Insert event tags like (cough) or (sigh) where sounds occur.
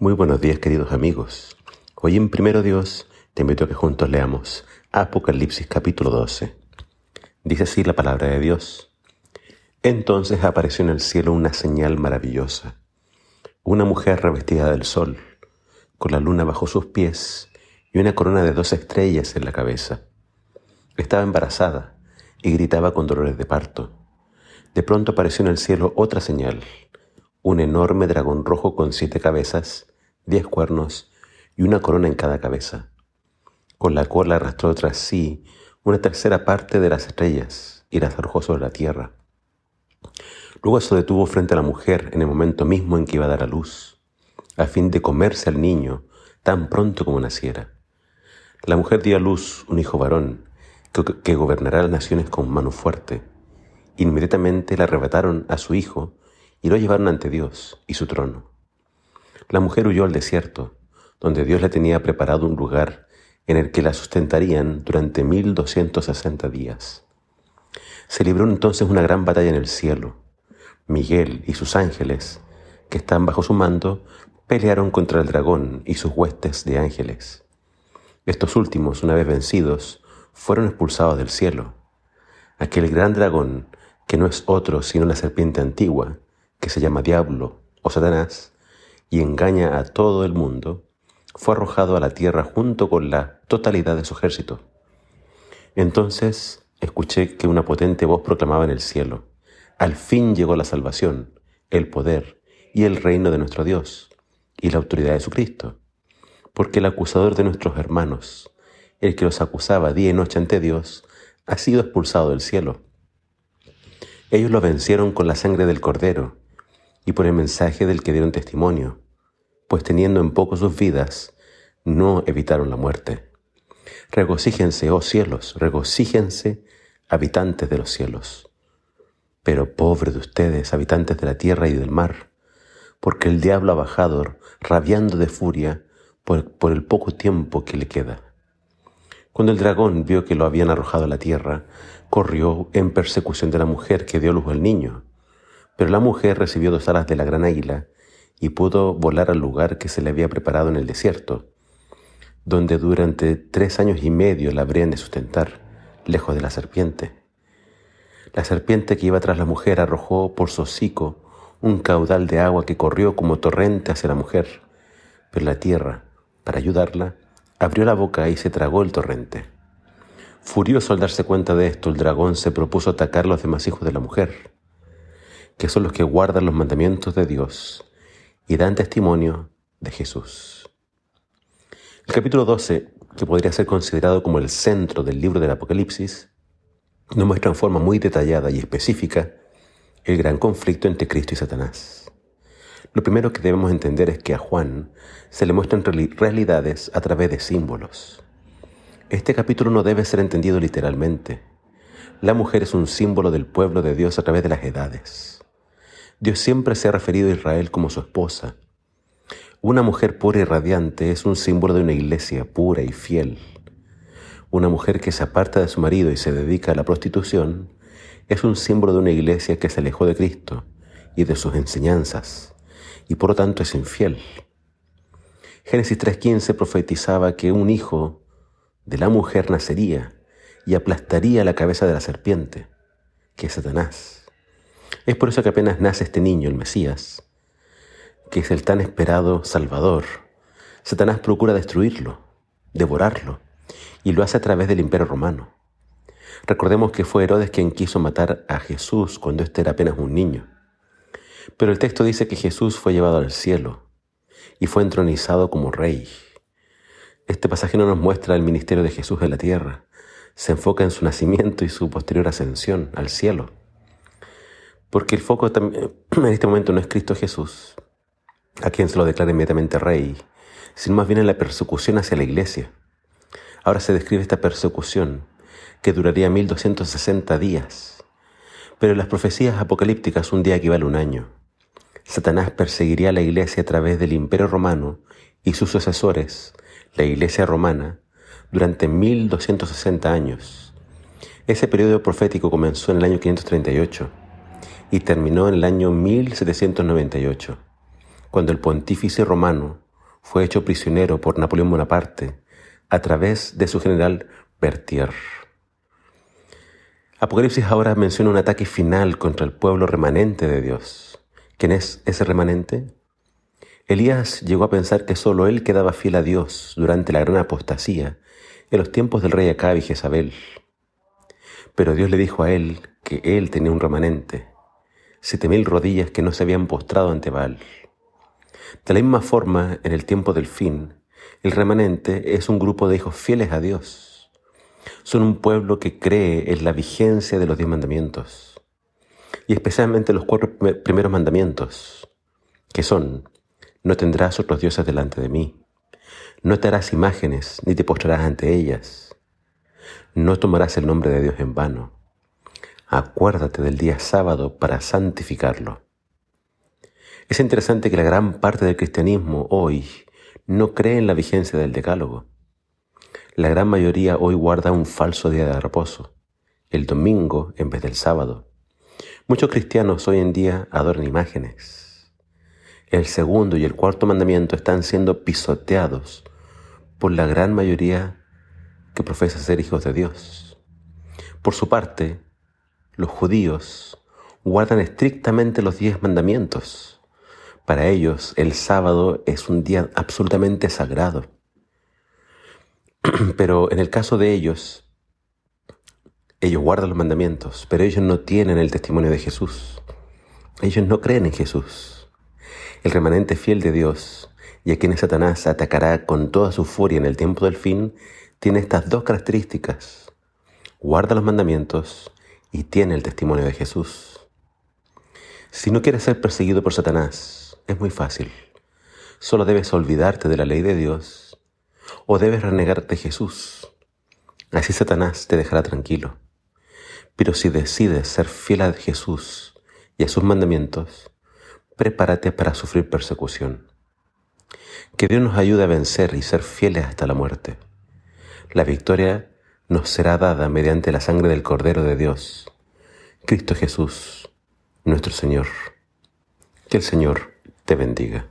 Muy buenos días queridos amigos. Hoy en Primero Dios te invito a que juntos leamos Apocalipsis capítulo 12. Dice así la palabra de Dios. Entonces apareció en el cielo una señal maravillosa. Una mujer revestida del sol, con la luna bajo sus pies y una corona de dos estrellas en la cabeza. Estaba embarazada y gritaba con dolores de parto. De pronto apareció en el cielo otra señal un enorme dragón rojo con siete cabezas, diez cuernos y una corona en cada cabeza, con la cual arrastró tras sí una tercera parte de las estrellas y las arrojó sobre la tierra. Luego se detuvo frente a la mujer en el momento mismo en que iba a dar a luz, a fin de comerse al niño tan pronto como naciera. La mujer dio a luz un hijo varón que, que gobernará las naciones con mano fuerte. Inmediatamente le arrebataron a su hijo y lo llevaron ante Dios y su trono. La mujer huyó al desierto, donde Dios le tenía preparado un lugar en el que la sustentarían durante mil doscientos sesenta días. Se libró entonces una gran batalla en el cielo. Miguel y sus ángeles, que están bajo su mando, pelearon contra el dragón y sus huestes de ángeles. Estos últimos, una vez vencidos, fueron expulsados del cielo. Aquel gran dragón, que no es otro sino la serpiente antigua, que se llama Diablo o Satanás y engaña a todo el mundo, fue arrojado a la tierra junto con la totalidad de su ejército. Entonces escuché que una potente voz proclamaba en el cielo, al fin llegó la salvación, el poder y el reino de nuestro Dios y la autoridad de su Cristo, porque el acusador de nuestros hermanos, el que los acusaba día y noche ante Dios, ha sido expulsado del cielo. Ellos lo vencieron con la sangre del cordero y por el mensaje del que dieron testimonio, pues teniendo en poco sus vidas, no evitaron la muerte. Regocíjense, oh cielos, regocíjense, habitantes de los cielos. Pero pobre de ustedes, habitantes de la tierra y del mar, porque el diablo ha bajado, rabiando de furia, por, por el poco tiempo que le queda. Cuando el dragón vio que lo habían arrojado a la tierra, corrió en persecución de la mujer que dio luz al niño pero la mujer recibió dos alas de la gran águila y pudo volar al lugar que se le había preparado en el desierto, donde durante tres años y medio la habrían de sustentar, lejos de la serpiente. La serpiente que iba tras la mujer arrojó por su hocico un caudal de agua que corrió como torrente hacia la mujer, pero la tierra, para ayudarla, abrió la boca y se tragó el torrente. Furioso al darse cuenta de esto, el dragón se propuso atacar los demás hijos de la mujer que son los que guardan los mandamientos de Dios y dan testimonio de Jesús. El capítulo 12, que podría ser considerado como el centro del libro del Apocalipsis, nos muestra en forma muy detallada y específica el gran conflicto entre Cristo y Satanás. Lo primero que debemos entender es que a Juan se le muestran realidades a través de símbolos. Este capítulo no debe ser entendido literalmente. La mujer es un símbolo del pueblo de Dios a través de las edades. Dios siempre se ha referido a Israel como su esposa. Una mujer pura y radiante es un símbolo de una iglesia pura y fiel. Una mujer que se aparta de su marido y se dedica a la prostitución es un símbolo de una iglesia que se alejó de Cristo y de sus enseñanzas y por lo tanto es infiel. Génesis 3.15 profetizaba que un hijo de la mujer nacería y aplastaría la cabeza de la serpiente, que es Satanás. Es por eso que apenas nace este niño, el Mesías, que es el tan esperado Salvador. Satanás procura destruirlo, devorarlo, y lo hace a través del imperio romano. Recordemos que fue Herodes quien quiso matar a Jesús cuando éste era apenas un niño. Pero el texto dice que Jesús fue llevado al cielo y fue entronizado como rey. Este pasaje no nos muestra el ministerio de Jesús en la tierra, se enfoca en su nacimiento y su posterior ascensión al cielo. Porque el foco (clears throat) en este momento no es Cristo Jesús, a quien se lo declara inmediatamente rey, sino más bien en la persecución hacia la iglesia. Ahora se describe esta persecución que duraría 1260 días, pero en las profecías apocalípticas un día equivale a un año. Satanás perseguiría a la iglesia a través del imperio romano y sus sucesores, la iglesia romana, durante 1260 años. Ese periodo profético comenzó en el año 538 y terminó en el año 1798, cuando el pontífice romano fue hecho prisionero por Napoleón Bonaparte a través de su general Berthier. Apocalipsis ahora menciona un ataque final contra el pueblo remanente de Dios. ¿Quién es ese remanente? Elías llegó a pensar que solo él quedaba fiel a Dios durante la gran apostasía en los tiempos del rey Acab y Jezabel. Pero Dios le dijo a él que él tenía un remanente, siete mil rodillas que no se habían postrado ante Baal. De la misma forma, en el tiempo del fin, el remanente es un grupo de hijos fieles a Dios. Son un pueblo que cree en la vigencia de los diez mandamientos, y especialmente los cuatro primeros mandamientos, que son, no tendrás otros dioses delante de mí, no te harás imágenes ni te postrarás ante ellas, no tomarás el nombre de Dios en vano, acuérdate del día sábado para santificarlo. Es interesante que la gran parte del cristianismo hoy no cree en la vigencia del decálogo. La gran mayoría hoy guarda un falso día de reposo, el domingo en vez del sábado. Muchos cristianos hoy en día adoran imágenes. El segundo y el cuarto mandamiento están siendo pisoteados por la gran mayoría que profesa ser hijos de Dios. Por su parte, los judíos guardan estrictamente los diez mandamientos para ellos el sábado es un día absolutamente sagrado. (clears throat) Pero en el caso de ellos, ellos guardan los mandamientos, pero ellos no tienen el testimonio de Jesús. Ellos no creen en Jesús. El remanente fiel de Dios, y a quien Satanás atacará con toda su furia en el tiempo del fin, tiene estas dos características. Guarda los mandamientos y tiene el testimonio de Jesús. Si no quieres ser perseguido por Satanás, es muy fácil. Solo debes olvidarte de la ley de Dios o debes renegarte de Jesús. Así Satanás te dejará tranquilo. Pero si decides ser fiel a Jesús y a sus mandamientos, prepárate para sufrir persecución. Que Dios nos ayude a vencer y ser fieles hasta la muerte. La victoria nos será dada mediante la sangre del Cordero de Dios, Cristo Jesús, nuestro Señor. Que el Señor te bendiga.